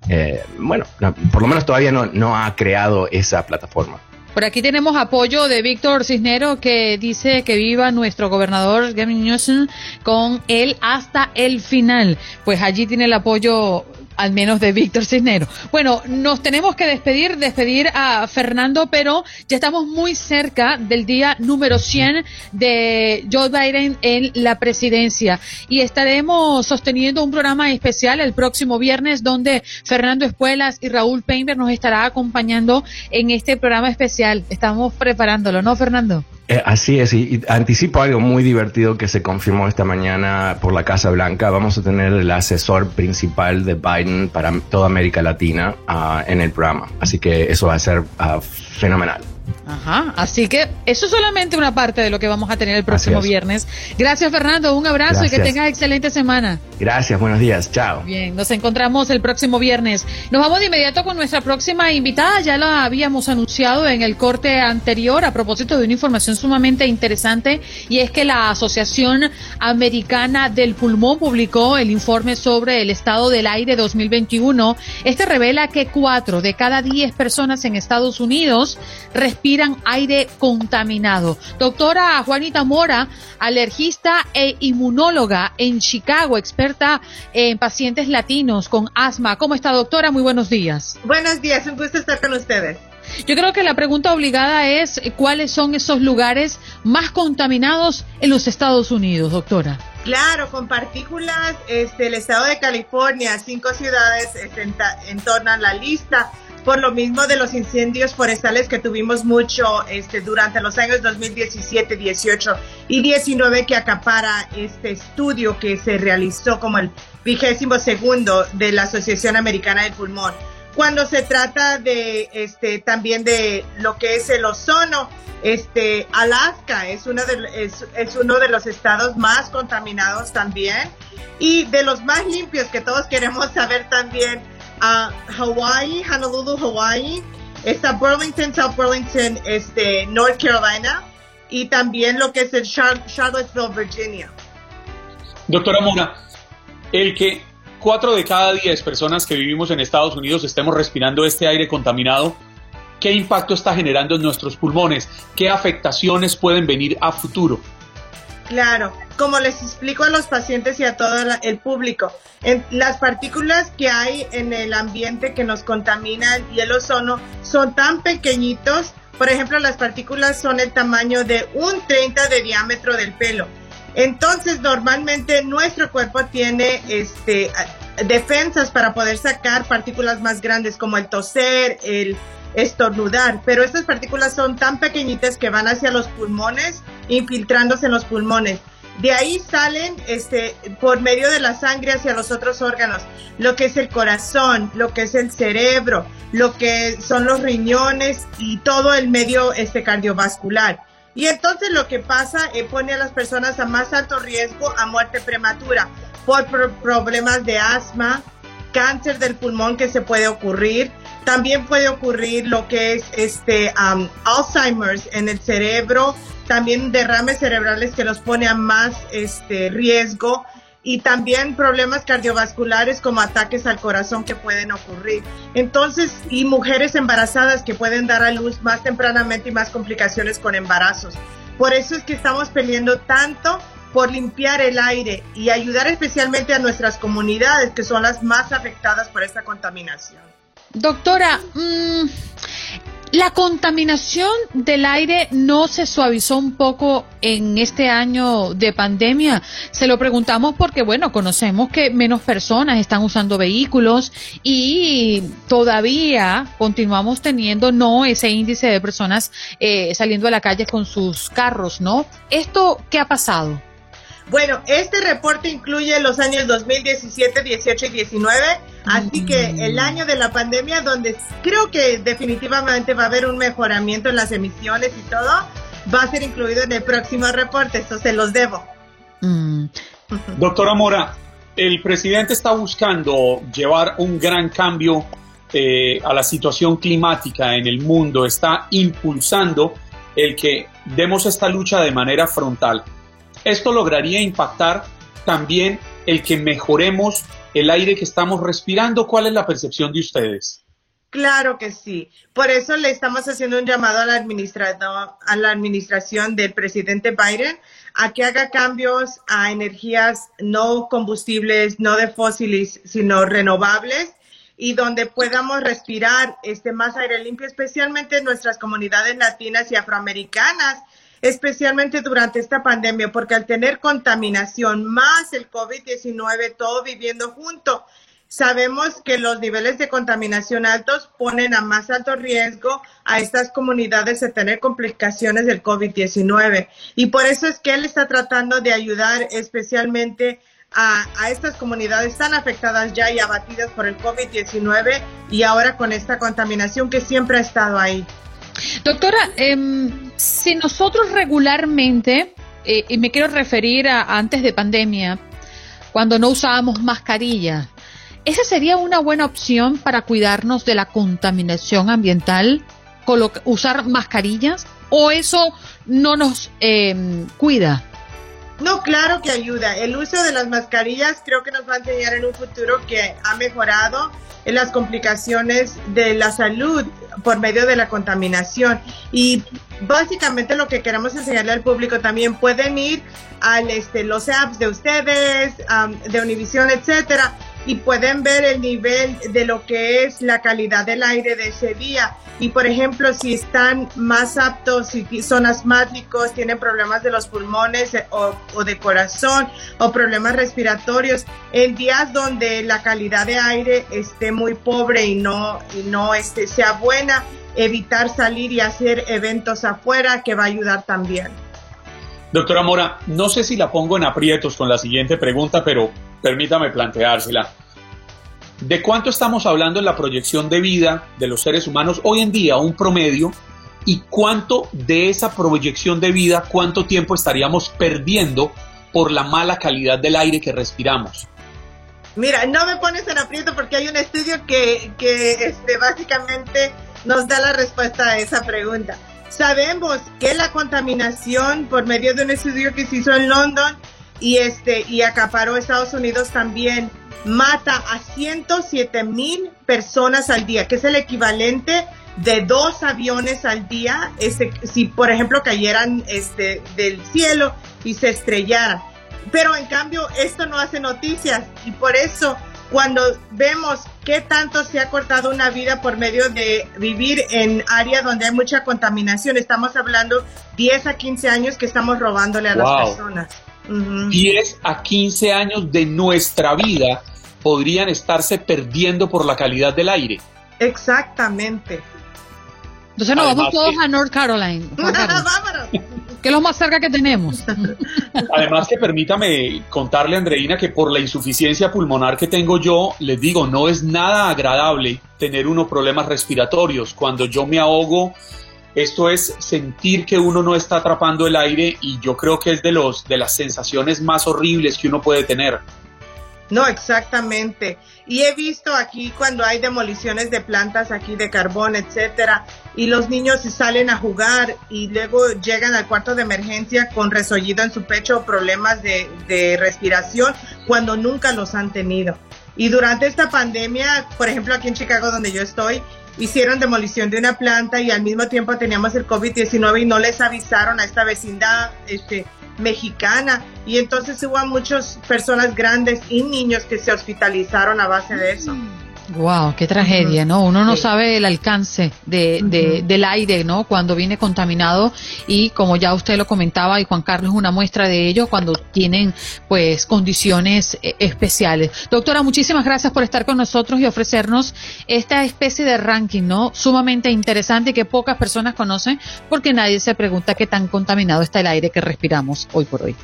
Speaker 7: eh, bueno, por lo menos todavía no, no ha creado esa plataforma.
Speaker 1: Por aquí tenemos apoyo de Víctor Cisnero que dice que viva nuestro gobernador Gavin Newsom con él hasta el final. Pues allí tiene el apoyo al menos de Víctor Cisnero. Bueno, nos tenemos que despedir, despedir a Fernando, pero ya estamos muy cerca del día número 100 de Joe Biden en la presidencia y estaremos sosteniendo un programa especial el próximo viernes donde Fernando Espuelas y Raúl Painter nos estará acompañando en este programa especial. Estamos preparándolo, ¿no, Fernando?
Speaker 7: Eh, así es, y, anticipo algo muy divertido que se confirmó esta mañana por la Casa Blanca. Vamos a tener el asesor principal de Biden para toda América Latina ah, en el programa. Así que eso va a ser ah, fenomenal.
Speaker 1: Ajá, así que eso es solamente una parte de lo que vamos a tener el próximo viernes. Gracias Fernando, un abrazo y que tengas excelente semana.
Speaker 7: Gracias, buenos días, chao.
Speaker 1: Bien, nos encontramos el próximo viernes. Nos vamos de inmediato con nuestra próxima invitada, ya la habíamos anunciado en el corte anterior a propósito de una información sumamente interesante y es que la Asociación Americana del Pulmón publicó el informe sobre el estado del aire 2021. Este revela que cuatro de cada diez personas en Estados Unidos respiran aire contaminado. Doctora Juanita Mora, alergista e inmunóloga en Chicago, experta en pacientes latinos con asma. ¿Cómo está, doctora? Muy buenos días.
Speaker 9: Buenos días, un gusto estar con ustedes.
Speaker 1: Yo creo que la pregunta obligada es cuáles son esos lugares más contaminados en los Estados Unidos, doctora.
Speaker 9: Claro, con partículas, este, el estado de California, cinco ciudades este, entornan la lista por lo mismo de los incendios forestales que tuvimos mucho este, durante los años 2017, 18 y 19 que acapara este estudio que se realizó como el vigésimo segundo de la Asociación Americana del Pulmón. Cuando se trata de este también de lo que es el ozono, este Alaska es uno de, es, es uno de los estados más contaminados también y de los más limpios que todos queremos saber también a Hawaii, Honolulu, Hawaii, está Burlington, South Burlington, este, North Carolina y también lo que es el Charlottesville, Virginia.
Speaker 3: Doctora Mona, el que cuatro de cada diez personas que vivimos en Estados Unidos estemos respirando este aire contaminado, ¿qué impacto está generando en nuestros pulmones? ¿Qué afectaciones pueden venir a futuro?
Speaker 9: Claro, como les explico a los pacientes y a todo el público, las partículas que hay en el ambiente que nos contaminan y el ozono son tan pequeñitos, por ejemplo, las partículas son el tamaño de un 30 de diámetro del pelo. Entonces, normalmente nuestro cuerpo tiene este defensas para poder sacar partículas más grandes como el toser, el estornudar, pero estas partículas son tan pequeñitas que van hacia los pulmones, infiltrándose en los pulmones. De ahí salen este, por medio de la sangre hacia los otros órganos, lo que es el corazón, lo que es el cerebro, lo que son los riñones y todo el medio este, cardiovascular. Y entonces lo que pasa es eh, pone a las personas a más alto riesgo a muerte prematura por problemas de asma, cáncer del pulmón que se puede ocurrir, también puede ocurrir lo que es este um, Alzheimer's en el cerebro, también derrames cerebrales que los pone a más este riesgo y también problemas cardiovasculares como ataques al corazón que pueden ocurrir. Entonces, y mujeres embarazadas que pueden dar a luz más tempranamente y más complicaciones con embarazos. Por eso es que estamos peleando tanto por limpiar el aire y ayudar especialmente a nuestras comunidades que son las más afectadas por esta contaminación.
Speaker 1: Doctora, mm, la contaminación del aire no se suavizó un poco en este año de pandemia. Se lo preguntamos porque, bueno, conocemos que menos personas están usando vehículos y todavía continuamos teniendo no ese índice de personas eh, saliendo a la calle con sus carros, ¿no? ¿Esto qué ha pasado?
Speaker 9: Bueno, este reporte incluye los años 2017, 18 y 19, así que el año de la pandemia donde creo que definitivamente va a haber un mejoramiento en las emisiones y todo, va a ser incluido en el próximo reporte, eso se los debo.
Speaker 3: Mm. Doctora Mora, el presidente está buscando llevar un gran cambio eh, a la situación climática en el mundo, está impulsando el que demos esta lucha de manera frontal. Esto lograría impactar también el que mejoremos el aire que estamos respirando. ¿Cuál es la percepción de ustedes?
Speaker 9: Claro que sí. Por eso le estamos haciendo un llamado al administrador, a la administración del presidente Biden a que haga cambios a energías no combustibles, no de fósiles, sino renovables y donde podamos respirar este más aire limpio, especialmente en nuestras comunidades latinas y afroamericanas, especialmente durante esta pandemia, porque al tener contaminación más el COVID-19, todo viviendo junto, Sabemos que los niveles de contaminación altos ponen a más alto riesgo a estas comunidades de tener complicaciones del COVID-19 y por eso es que él está tratando de ayudar especialmente a, estas comunidades tan afectadas ya y abatidas por el COVID-19 y ahora con esta contaminación que siempre ha estado ahí.
Speaker 1: Doctora, em, si nosotros regularmente, eh, y me quiero referir a antes de pandemia, cuando no usábamos mascarilla, ¿Esa sería una buena opción para cuidarnos de la contaminación ambiental? ¿Usar mascarillas? ¿O eso no nos em, cuida?
Speaker 9: No, claro que ayuda. El uso de las mascarillas creo que nos va a enseñar en un futuro que ha mejorado en las complicaciones de la salud por medio de la contaminación. Y básicamente lo que queremos enseñarle al público también pueden ir al este los apps de ustedes, de Univision, etcétera, y pueden ver el nivel de lo que es la calidad del aire de ese día. Y por ejemplo, si están más aptos, si son asmáticos, tienen problemas de los pulmones eh, o, de corazón o problemas respiratorios, en días donde la calidad de aire esté muy pobre y no, y no este, sea buena, evitar salir y hacer eventos afuera que va a ayudar también.
Speaker 3: Doctora Mora, no sé si la pongo en aprietos con la siguiente pregunta, pero permítame planteársela. ¿De cuánto estamos hablando en la proyección de vida de los seres humanos hoy en día, un promedio? ¿Y cuánto de esa proyección de vida, cuánto tiempo estaríamos perdiendo por la mala calidad del aire que respiramos?
Speaker 9: Mira, no me pones en aprieto porque hay un estudio que, que este, básicamente nos da la respuesta a esa pregunta. Sabemos que la contaminación por medio de un estudio que se hizo en London y este y acaparó Estados Unidos también mata a 107 mil personas al día, que es el equivalente de dos aviones al día, este, si por ejemplo cayeran este, del cielo y se estrellaran. Pero en cambio esto no hace noticias y por eso cuando vemos qué tanto se ha cortado una vida por medio de vivir en áreas donde hay mucha contaminación, estamos hablando 10 a 15 años que estamos robándole a las personas.
Speaker 3: 10 a 15 años de nuestra vida podrían estarse perdiendo por la calidad del aire.
Speaker 9: Exactamente.
Speaker 1: Entonces nos vamos todos a North Carolina. que es lo más cerca que tenemos.
Speaker 3: Además que permítame contarle, Andreina, que por la insuficiencia pulmonar que tengo yo, les digo, no es nada agradable tener unos problemas respiratorios. Cuando yo me ahogo, esto es sentir que uno no está atrapando el aire y yo creo que es de, los, de las sensaciones más horribles que uno puede tener.
Speaker 9: No, exactamente. Y he visto aquí cuando hay demoliciones de plantas aquí de carbón, etcétera, y los niños salen a jugar y luego llegan al cuarto de emergencia con resollido en su pecho o problemas de, de respiración cuando nunca los han tenido. Y durante esta pandemia, por ejemplo, aquí en Chicago, donde yo estoy, hicieron demolición de una planta y al mismo tiempo teníamos el COVID-19 y no les avisaron a esta vecindad este, mexicana y entonces hubo muchas personas grandes y niños que se hospitalizaron a base de eso.
Speaker 1: Wow, qué tragedia, ¿no? Uno no sabe el alcance de, del aire, ¿no? Cuando viene contaminado y como ya usted lo comentaba y Juan Carlos es una muestra de ello cuando tienen pues condiciones eh, especiales. Doctora, muchísimas gracias por estar con nosotros y ofrecernos esta especie de ranking, ¿no? Sumamente interesante que pocas personas conocen porque nadie se pregunta qué tan contaminado está el aire que respiramos hoy por hoy.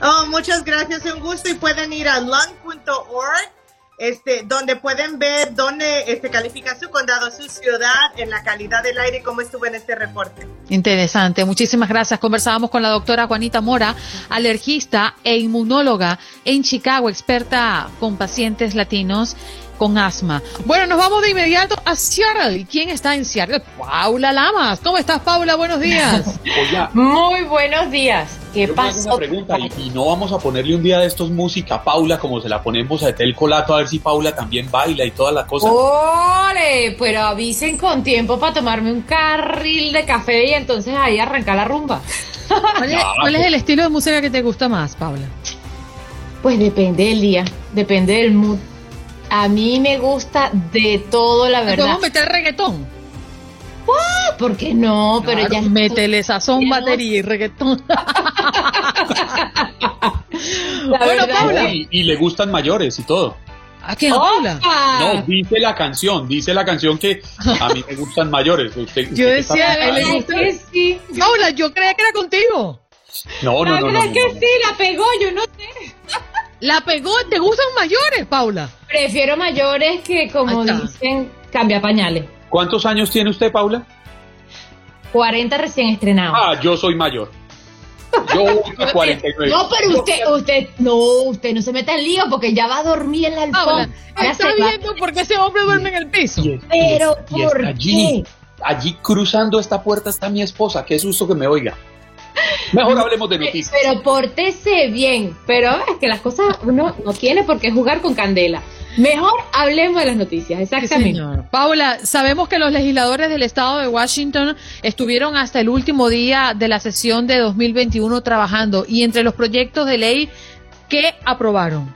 Speaker 9: Oh, muchas gracias, un gusto y pueden ir a lung.org este, donde pueden ver dónde este, califica su condado, su ciudad, en la calidad del aire, cómo estuvo en este reporte.
Speaker 1: Interesante, muchísimas gracias. Conversábamos con la doctora Juanita Mora, alergista e inmunóloga en Chicago, experta con pacientes latinos con asma. Bueno, nos vamos de inmediato a Seattle. ¿Y quién está en Seattle? Paula Lamas. ¿Cómo estás, Paula? Buenos días.
Speaker 10: Muy buenos días. ¿Qué pasa?
Speaker 3: Una pregunta, y, no vamos a ponerle un día de estos música a Paula como se la ponemos a Etel Colato a ver si Paula también baila y todas las cosas.
Speaker 10: ¡Ole! Pero avisen con tiempo para tomarme un carril de café y entonces ahí arrancar la rumba.
Speaker 1: ¿Cuál es, ¿Cuál es el estilo de música que te gusta más, Paula?
Speaker 10: Pues depende del día, depende del mood. A mí me gusta de todo, la verdad.
Speaker 1: ¿Podemos meter reggaetón?
Speaker 10: ¡Ah! ¿Por qué no? Pero ya.
Speaker 1: Métele sazón, batería y reggaetón.
Speaker 3: bueno, Paula. Y, le gustan mayores y todo.
Speaker 1: ¿A quién, Paula?
Speaker 3: No, dice la canción, dice la canción que a mí me gustan mayores. Usted,
Speaker 1: yo decía, él le gusta. Sí. Paula, yo creía que era contigo.
Speaker 3: No, no, no. no,
Speaker 10: no, que sí, la pegó, yo no.
Speaker 1: La pegó, ¿te gustan mayores, Paula?
Speaker 10: Prefiero mayores que, como dicen, cambia pañales.
Speaker 3: ¿Cuántos años tiene usted, Paula?
Speaker 10: 40 recién estrenados.
Speaker 3: Ah, yo soy mayor. Yo 49.
Speaker 10: No, pero usted, usted, no, usted no se meta en lío porque ya va a dormir en la alfombra.
Speaker 1: está viendo por qué ese hombre duerme en el piso.
Speaker 10: pero, ¿por
Speaker 3: allí,
Speaker 10: qué?
Speaker 3: Allí cruzando esta puerta está mi esposa. Qué susto que me oiga. Mejor hablemos de noticias.
Speaker 10: Pero pórtese bien. Pero es que las cosas uno no tiene por qué jugar con candela. Mejor hablemos de las noticias, exactamente.
Speaker 1: Paula, sabemos que los legisladores del estado de Washington estuvieron hasta el último día de la sesión de 2021 trabajando y entre los proyectos de ley que aprobaron.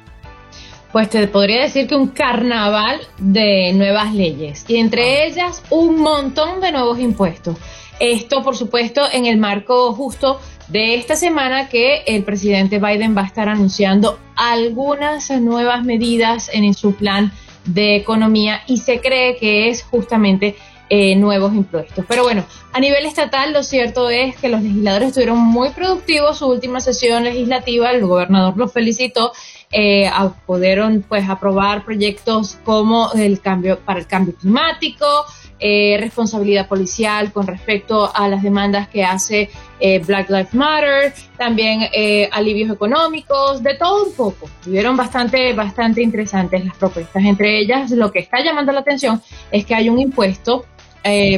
Speaker 10: Pues te podría decir que un carnaval de nuevas leyes y entre ellas un montón de nuevos impuestos. Esto, por supuesto, en el marco justo de esta semana que el presidente Biden va a estar anunciando algunas nuevas medidas en su plan de economía y se cree que es justamente eh, nuevos impuestos. Pero bueno, a nivel estatal lo cierto es que los legisladores estuvieron muy productivos su última sesión legislativa, el gobernador los felicitó, eh, pudieron pues aprobar proyectos como el cambio para el cambio climático, eh, responsabilidad policial con respecto a las demandas que hace eh, Black Lives Matter, también eh, alivios económicos, de todo un poco. Tuvieron bastante, bastante interesantes las propuestas. Entre ellas, lo que está llamando la atención es que hay un impuesto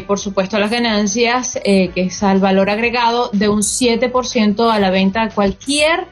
Speaker 10: por supuesto, a las ganancias, que es al valor agregado de un 7% a la venta de cualquier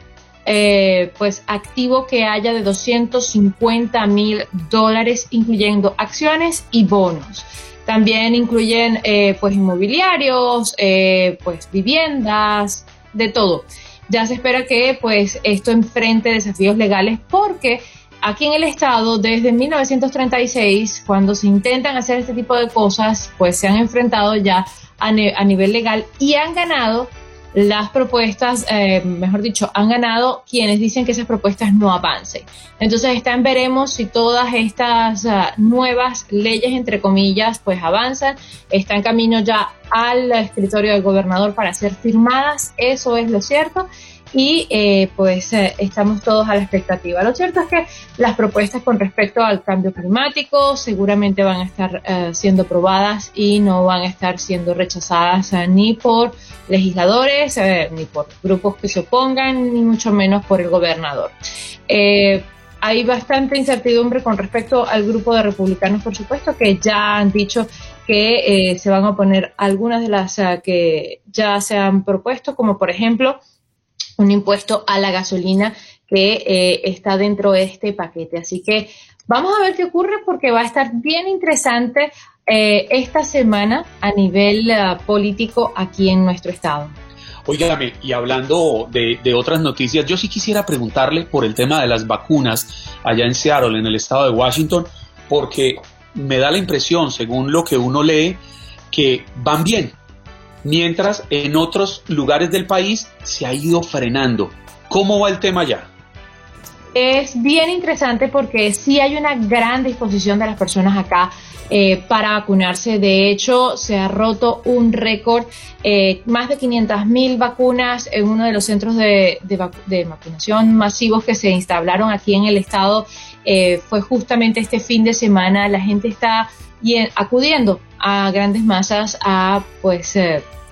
Speaker 10: pues activo que haya de 250 mil dólares, incluyendo acciones y bonos. También incluyen eh, pues inmobiliarios, eh, pues viviendas, de todo. Ya se espera que pues esto enfrente desafíos legales porque aquí en el estado desde 1936 cuando se intentan hacer este tipo de cosas pues se han enfrentado ya a, a nivel legal y han ganado las propuestas, eh, mejor dicho, han ganado quienes dicen que esas propuestas no avancen. Entonces están veremos si todas estas ah, nuevas leyes, entre comillas, pues avanzan, están en camino ya al escritorio del gobernador para ser firmadas, eso es lo cierto, y eh, pues eh, estamos todos a la expectativa. Lo cierto es que las propuestas con respecto al cambio climático seguramente van a estar eh, siendo probadas y no van a estar siendo rechazadas ni por legisladores, ni por grupos que se opongan, ni mucho menos por el gobernador. hay bastante incertidumbre con respecto al grupo de republicanos, por supuesto, que ya han dicho que se van a oponer algunas de las que ya se han propuesto, como por ejemplo un impuesto a la gasolina que eh, está dentro de este paquete. Así que vamos a ver qué ocurre porque va a estar bien interesante eh, esta semana a nivel eh, político aquí en nuestro estado.
Speaker 3: Óigame, y hablando de, de, otras noticias, yo sí quisiera preguntarle por el tema de las vacunas allá en Seattle, en el estado de Washington, porque me da la impresión, según lo que uno lee, que van bien, mientras en otros lugares del país se ha ido frenando. ¿Cómo va el tema ya?
Speaker 10: Es bien interesante porque sí hay una gran disposición de las personas acá eh, para vacunarse. De hecho, se ha roto un récord, eh, más de 500 mil vacunas en uno de los centros de, vacunación masivos que se instalaron aquí en el estado. Eh, fue justamente este fin de semana. La gente está acudiendo a grandes masas a pues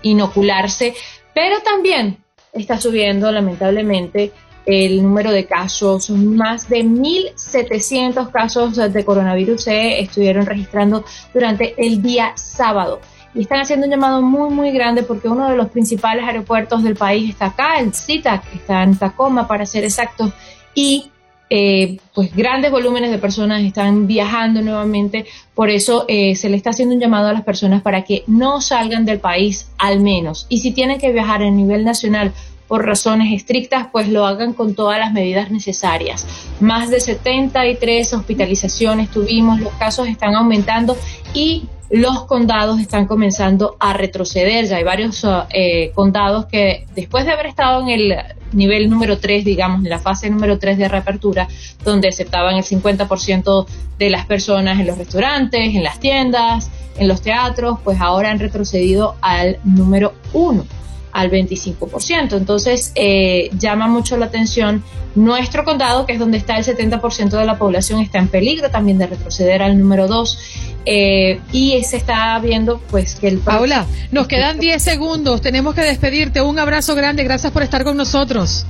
Speaker 10: inocularse, pero también está subiendo lamentablemente el número de casos, más de 1.700 casos de coronavirus se estuvieron registrando durante el día sábado. Y están haciendo un llamado muy, muy grande porque uno de los principales aeropuertos del país está acá, el CITAC, está en Tacoma para ser exactos, y eh, pues grandes volúmenes de personas están viajando nuevamente, por eso eh, se le está haciendo un llamado a las personas para que no salgan del país al menos. Y si tienen que viajar a nivel nacional por razones estrictas, pues lo hagan con todas las medidas necesarias. Más de 73 hospitalizaciones tuvimos, los casos están aumentando y los condados están comenzando a retroceder. Ya hay varios eh, condados que después de haber estado en el nivel número 3, digamos, en la fase número 3 de reapertura, donde aceptaban el 50% de las personas en los restaurantes, en las tiendas, en los teatros, pues ahora han retrocedido al número 1 al 25%. Entonces, eh, llama mucho la atención nuestro condado, que es donde está el 70% de la población, está en peligro también de retroceder al número 2. Eh, y se está viendo pues que el...
Speaker 1: Paula, nos quedan 10 segundos, tenemos que despedirte. Un abrazo grande, gracias por estar con nosotros.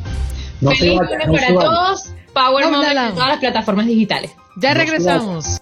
Speaker 10: Feliz para todos. Power en todas las plataformas digitales.
Speaker 1: Ya regresamos.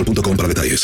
Speaker 11: Mobile.com para detalles.